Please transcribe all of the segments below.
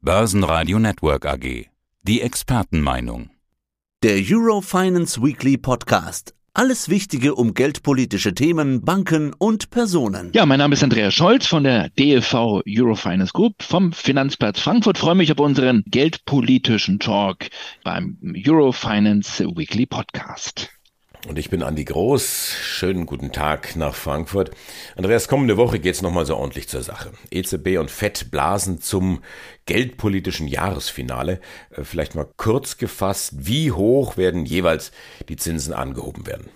Börsenradio Network AG. Die Expertenmeinung. Der Eurofinance Weekly Podcast. Alles Wichtige um geldpolitische Themen, Banken und Personen. Ja, mein Name ist Andreas Scholz von der DFV Eurofinance Group vom Finanzplatz Frankfurt. freue mich auf unseren geldpolitischen Talk beim Eurofinance Weekly Podcast. Und ich bin Andi Groß. Schönen guten Tag nach Frankfurt. Andreas, kommende Woche geht's nochmal so ordentlich zur Sache. EZB und FED blasen zum geldpolitischen Jahresfinale. Äh, vielleicht mal kurz gefasst, wie hoch werden jeweils die Zinsen angehoben werden?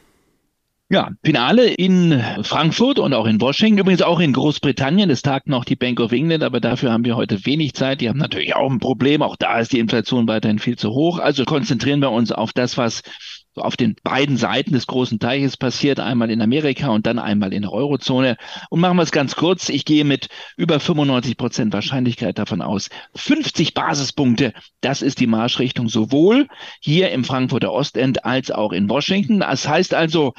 Ja, Finale in Frankfurt und auch in Washington, übrigens auch in Großbritannien. Es tagt noch die Bank of England, aber dafür haben wir heute wenig Zeit. Die haben natürlich auch ein Problem. Auch da ist die Inflation weiterhin viel zu hoch. Also konzentrieren wir uns auf das, was so auf den beiden Seiten des großen Teiches passiert, einmal in Amerika und dann einmal in der Eurozone. Und machen wir es ganz kurz. Ich gehe mit über 95 Prozent Wahrscheinlichkeit davon aus. 50 Basispunkte, das ist die Marschrichtung sowohl hier im Frankfurter Ostend als auch in Washington. Das heißt also,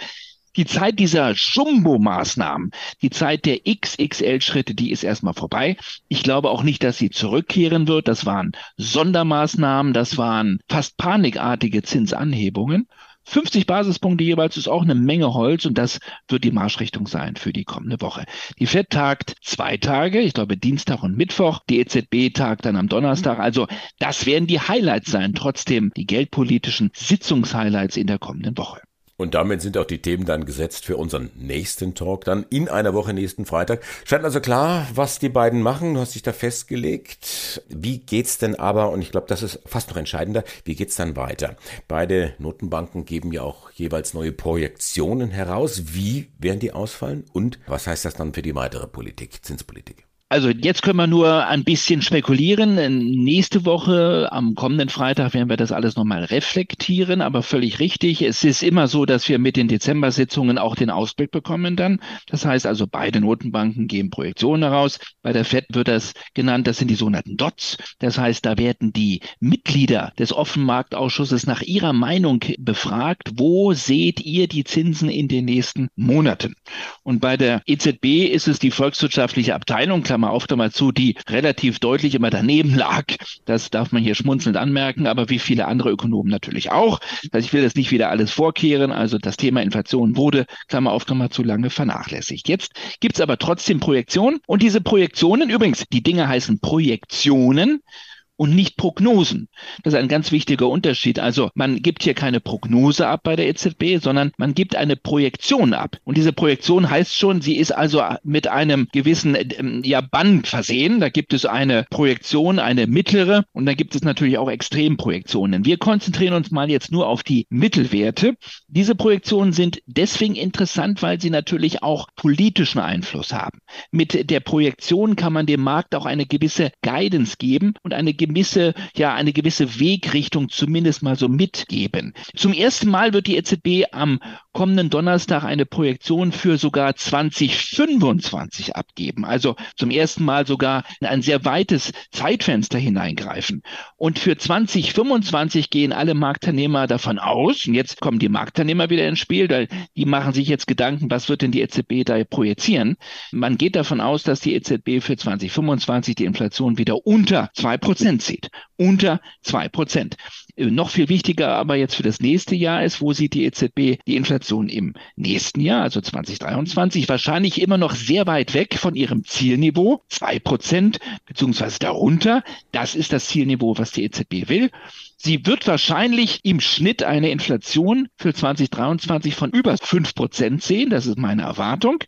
die Zeit dieser Jumbo-Maßnahmen, die Zeit der XXL-Schritte, die ist erstmal vorbei. Ich glaube auch nicht, dass sie zurückkehren wird. Das waren Sondermaßnahmen, das waren fast panikartige Zinsanhebungen. 50 Basispunkte jeweils ist auch eine Menge Holz und das wird die Marschrichtung sein für die kommende Woche. Die FED tagt zwei Tage, ich glaube Dienstag und Mittwoch. Die EZB tagt dann am Donnerstag. Also das werden die Highlights sein, trotzdem die geldpolitischen Sitzungshighlights in der kommenden Woche. Und damit sind auch die Themen dann gesetzt für unseren nächsten Talk, dann in einer Woche nächsten Freitag. Scheint also klar, was die beiden machen. Du hast dich da festgelegt. Wie geht's denn aber, und ich glaube, das ist fast noch entscheidender, wie geht's dann weiter? Beide Notenbanken geben ja auch jeweils neue Projektionen heraus. Wie werden die ausfallen? Und was heißt das dann für die weitere Politik, Zinspolitik? Also jetzt können wir nur ein bisschen spekulieren. Nächste Woche, am kommenden Freitag, werden wir das alles nochmal reflektieren, aber völlig richtig. Es ist immer so, dass wir mit den Dezember-Sitzungen auch den Ausblick bekommen dann. Das heißt also, beide Notenbanken geben Projektionen heraus. Bei der FED wird das genannt, das sind die sogenannten DOTS. Das heißt, da werden die Mitglieder des Offenmarktausschusses nach ihrer Meinung befragt, wo seht ihr die Zinsen in den nächsten Monaten? Und bei der EZB ist es die volkswirtschaftliche Abteilung, Klammer Klammer auf, Klammer zu, die relativ deutlich immer daneben lag. Das darf man hier schmunzelnd anmerken, aber wie viele andere Ökonomen natürlich auch. Also ich will das nicht wieder alles vorkehren. Also das Thema Inflation wurde, Klammer auf, Klammer zu, lange vernachlässigt. Jetzt gibt's aber trotzdem Projektionen und diese Projektionen, übrigens, die Dinge heißen Projektionen, und nicht Prognosen. Das ist ein ganz wichtiger Unterschied. Also man gibt hier keine Prognose ab bei der EZB, sondern man gibt eine Projektion ab. Und diese Projektion heißt schon, sie ist also mit einem gewissen ähm, ja, Band versehen. Da gibt es eine Projektion, eine mittlere und da gibt es natürlich auch Extremprojektionen. Wir konzentrieren uns mal jetzt nur auf die Mittelwerte. Diese Projektionen sind deswegen interessant, weil sie natürlich auch politischen Einfluss haben. Mit der Projektion kann man dem Markt auch eine gewisse Guidance geben und eine ja, eine gewisse Wegrichtung zumindest mal so mitgeben. Zum ersten Mal wird die EZB am kommenden Donnerstag eine Projektion für sogar 2025 abgeben. Also zum ersten Mal sogar in ein sehr weites Zeitfenster hineingreifen. Und für 2025 gehen alle Marktteilnehmer davon aus, und jetzt kommen die Marktteilnehmer wieder ins Spiel, weil die machen sich jetzt Gedanken, was wird denn die EZB da projizieren? Man geht davon aus, dass die EZB für 2025 die Inflation wieder unter zwei Prozent Prozent sieht. Unter zwei Prozent. Äh, noch viel wichtiger aber jetzt für das nächste Jahr ist, wo sieht die EZB die Inflation im nächsten Jahr, also 2023, wahrscheinlich immer noch sehr weit weg von ihrem Zielniveau, zwei Prozent beziehungsweise darunter. Das ist das Zielniveau, was die EZB will. Sie wird wahrscheinlich im Schnitt eine Inflation für 2023 von über fünf Prozent sehen. Das ist meine Erwartung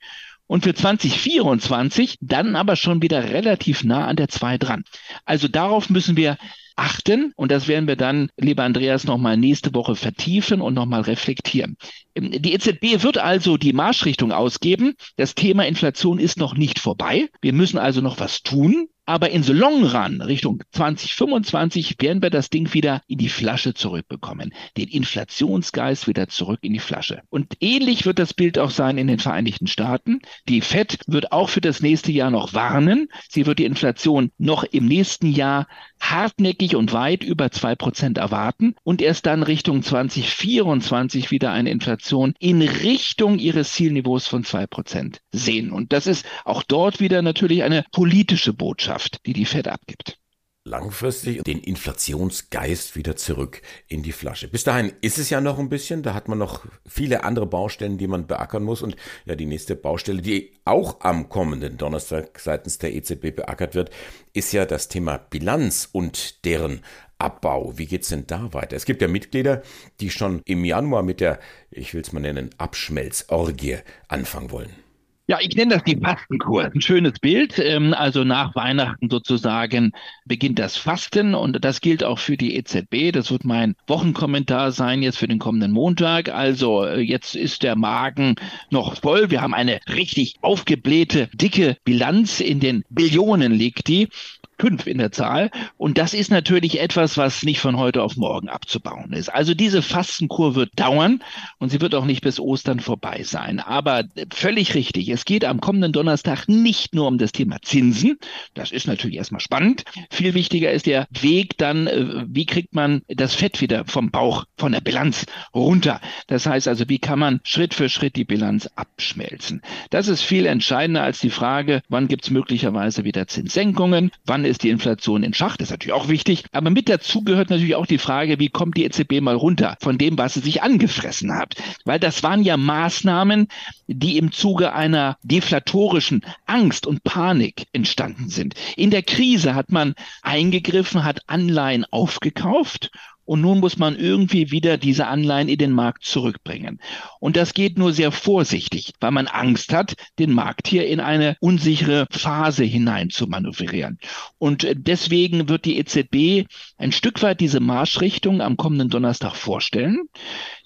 und für 2024 dann aber schon wieder relativ nah an der 2 dran. Also darauf müssen wir achten und das werden wir dann, lieber Andreas, nochmal nächste Woche vertiefen und nochmal reflektieren. Die EZB wird also die Marschrichtung ausgeben. Das Thema Inflation ist noch nicht vorbei. Wir müssen also noch was tun. Aber in the long run, Richtung 2025, werden wir das Ding wieder in die Flasche zurückbekommen. Den Inflationsgeist wieder zurück in die Flasche. Und ähnlich wird das Bild auch sein in den Vereinigten Staaten. Die Fed wird auch für das nächste Jahr noch warnen. Sie wird die Inflation noch im nächsten Jahr hartnäckig und weit über zwei Prozent erwarten und erst dann Richtung 2024 wieder eine Inflation in Richtung ihres Zielniveaus von zwei Prozent sehen. Und das ist auch dort wieder natürlich eine politische Botschaft, die die Fed abgibt. langfristig den Inflationsgeist wieder zurück in die Flasche. Bis dahin ist es ja noch ein bisschen, da hat man noch viele andere Baustellen, die man beackern muss und ja, die nächste Baustelle, die auch am kommenden Donnerstag seitens der EZB beackert wird, ist ja das Thema Bilanz und deren Abbau. Wie geht's denn da weiter? Es gibt ja Mitglieder, die schon im Januar mit der, ich will es mal nennen, Abschmelzorgie anfangen wollen. Ja, ich nenne das die Fastenkur. Ein schönes Bild. Ähm, also nach Weihnachten sozusagen beginnt das Fasten und das gilt auch für die EZB. Das wird mein Wochenkommentar sein jetzt für den kommenden Montag. Also äh, jetzt ist der Magen noch voll. Wir haben eine richtig aufgeblähte, dicke Bilanz. In den Billionen liegt die fünf in der Zahl. Und das ist natürlich etwas, was nicht von heute auf morgen abzubauen ist. Also diese Fastenkur wird dauern und sie wird auch nicht bis Ostern vorbei sein. Aber völlig richtig. Es geht am kommenden Donnerstag nicht nur um das Thema Zinsen. Das ist natürlich erstmal spannend. Viel wichtiger ist der Weg dann, äh, wie kriegt man das Fett wieder vom Bauch, von der Bilanz runter. Das heißt also, wie kann man Schritt für Schritt die Bilanz abschmelzen. Das ist viel entscheidender als die Frage, wann gibt es möglicherweise wieder Zinssenkungen, wann ist die Inflation in Schach, das ist natürlich auch wichtig. Aber mit dazu gehört natürlich auch die Frage, wie kommt die EZB mal runter von dem, was sie sich angefressen hat. Weil das waren ja Maßnahmen, die im Zuge einer deflatorischen Angst und Panik entstanden sind. In der Krise hat man eingegriffen, hat Anleihen aufgekauft und nun muss man irgendwie wieder diese Anleihen in den Markt zurückbringen. Und das geht nur sehr vorsichtig, weil man Angst hat, den Markt hier in eine unsichere Phase hinein zu manövrieren. Und deswegen wird die EZB ein Stück weit diese Marschrichtung am kommenden Donnerstag vorstellen.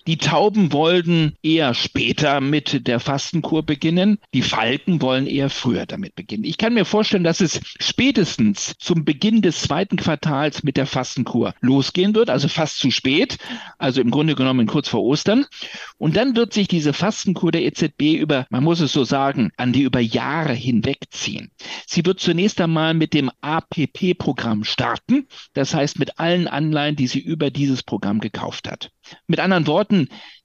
Die Tauben wollten eher später mit der Fastenkur beginnen. Die Falken wollen eher früher damit beginnen. Ich kann mir vorstellen, dass es spätestens zum Beginn des zweiten Quartals mit der Fastenkur losgehen wird, also fast zu spät, also im Grunde genommen kurz vor Ostern. Und dann wird sich diese Fastenkur der EZB über, man muss es so sagen, an die über Jahre hinwegziehen. Sie wird zunächst einmal mit dem APP-Programm starten, das heißt mit allen Anleihen, die sie über dieses Programm gekauft hat. Mit anderen Worten,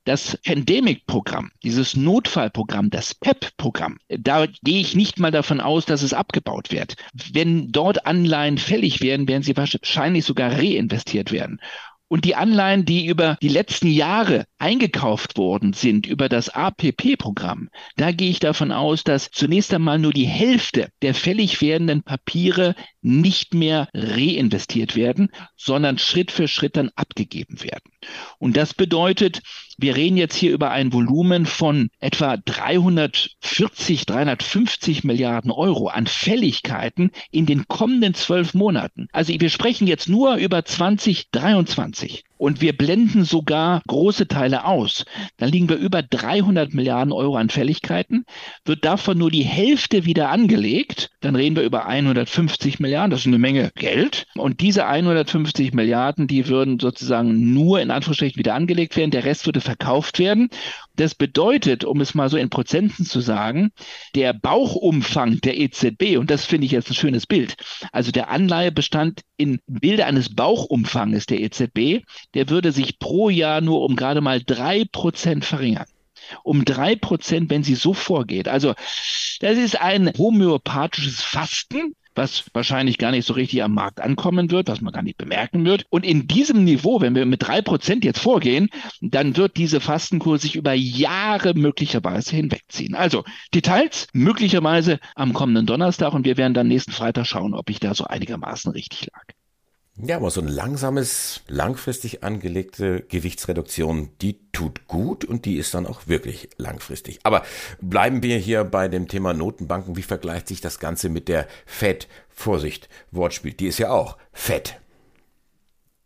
das Pandemic-Programm, dieses Notfallprogramm, das PEP-Programm, da gehe ich nicht mal davon aus, dass es abgebaut wird. Wenn dort Anleihen fällig werden, werden sie wahrscheinlich sogar reinvestiert werden. Und die Anleihen, die über die letzten Jahre eingekauft worden sind, über das APP-Programm, da gehe ich davon aus, dass zunächst einmal nur die Hälfte der fällig werdenden Papiere nicht mehr reinvestiert werden, sondern Schritt für Schritt dann abgegeben werden. Und das bedeutet, wir reden jetzt hier über ein Volumen von etwa 340, 350 Milliarden Euro an Fälligkeiten in den kommenden zwölf Monaten. Also wir sprechen jetzt nur über 2023 und wir blenden sogar große Teile aus, dann liegen wir über 300 Milliarden Euro an Fälligkeiten. Wird davon nur die Hälfte wieder angelegt, dann reden wir über 150 Milliarden. Das ist eine Menge Geld. Und diese 150 Milliarden, die würden sozusagen nur in Anführungsstrichen wieder angelegt werden. Der Rest würde verkauft werden. Das bedeutet, um es mal so in Prozenten zu sagen, der Bauchumfang der EZB, und das finde ich jetzt ein schönes Bild, also der Anleihebestand in Bilde eines Bauchumfanges der EZB, der würde sich pro Jahr nur um gerade mal drei Prozent verringern um drei Prozent, wenn sie so vorgeht. Also das ist ein homöopathisches Fasten, was wahrscheinlich gar nicht so richtig am Markt ankommen wird, was man gar nicht bemerken wird. Und in diesem Niveau, wenn wir mit drei Prozent jetzt vorgehen, dann wird diese Fastenkur sich über Jahre möglicherweise hinwegziehen. Also Details möglicherweise am kommenden Donnerstag und wir werden dann nächsten Freitag schauen, ob ich da so einigermaßen richtig lag. Ja, aber so ein langsames, langfristig angelegte Gewichtsreduktion, die tut gut und die ist dann auch wirklich langfristig. Aber bleiben wir hier bei dem Thema Notenbanken. Wie vergleicht sich das Ganze mit der Fed? Vorsicht, Wortspiel, die ist ja auch fett.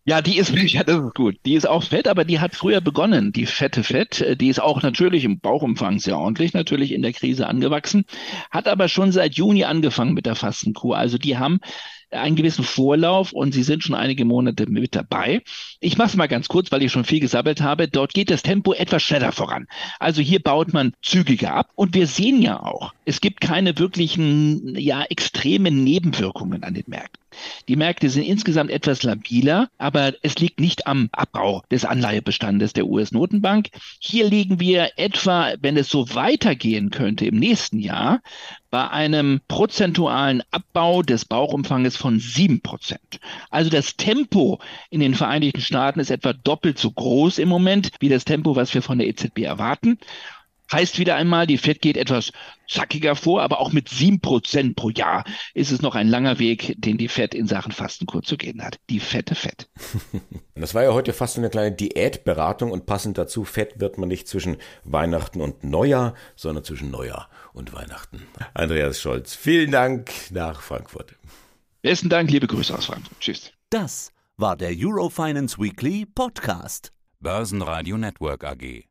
Ja, die ist, ja, das ist gut. Die ist auch fett, aber die hat früher begonnen. Die fette Fett, die ist auch natürlich im Bauchumfang sehr ordentlich, natürlich in der Krise angewachsen, hat aber schon seit Juni angefangen mit der Fastenkur. Also die haben einen gewissen Vorlauf und Sie sind schon einige Monate mit dabei. Ich mache es mal ganz kurz, weil ich schon viel gesammelt habe. Dort geht das Tempo etwas schneller voran. Also hier baut man zügiger ab und wir sehen ja auch, es gibt keine wirklichen, ja, extremen Nebenwirkungen an den Märkten. Die Märkte sind insgesamt etwas labiler, aber es liegt nicht am Abbau des Anleihebestandes der US-Notenbank. Hier liegen wir etwa, wenn es so weitergehen könnte im nächsten Jahr, bei einem prozentualen Abbau des Bauchumfanges von sieben Prozent. Also das Tempo in den Vereinigten Staaten ist etwa doppelt so groß im Moment wie das Tempo, was wir von der EZB erwarten. Heißt wieder einmal, die FED geht etwas zackiger vor, aber auch mit sieben Prozent pro Jahr ist es noch ein langer Weg, den die FED in Sachen Fastenkur zu gehen hat. Die fette FED. Das war ja heute fast eine kleine Diätberatung und passend dazu, fett wird man nicht zwischen Weihnachten und Neujahr, sondern zwischen Neujahr und Weihnachten. Andreas Scholz, vielen Dank nach Frankfurt. Besten Dank, liebe Grüße aus Frankfurt. Tschüss. Das war der Eurofinance Weekly Podcast. Börsenradio Network AG.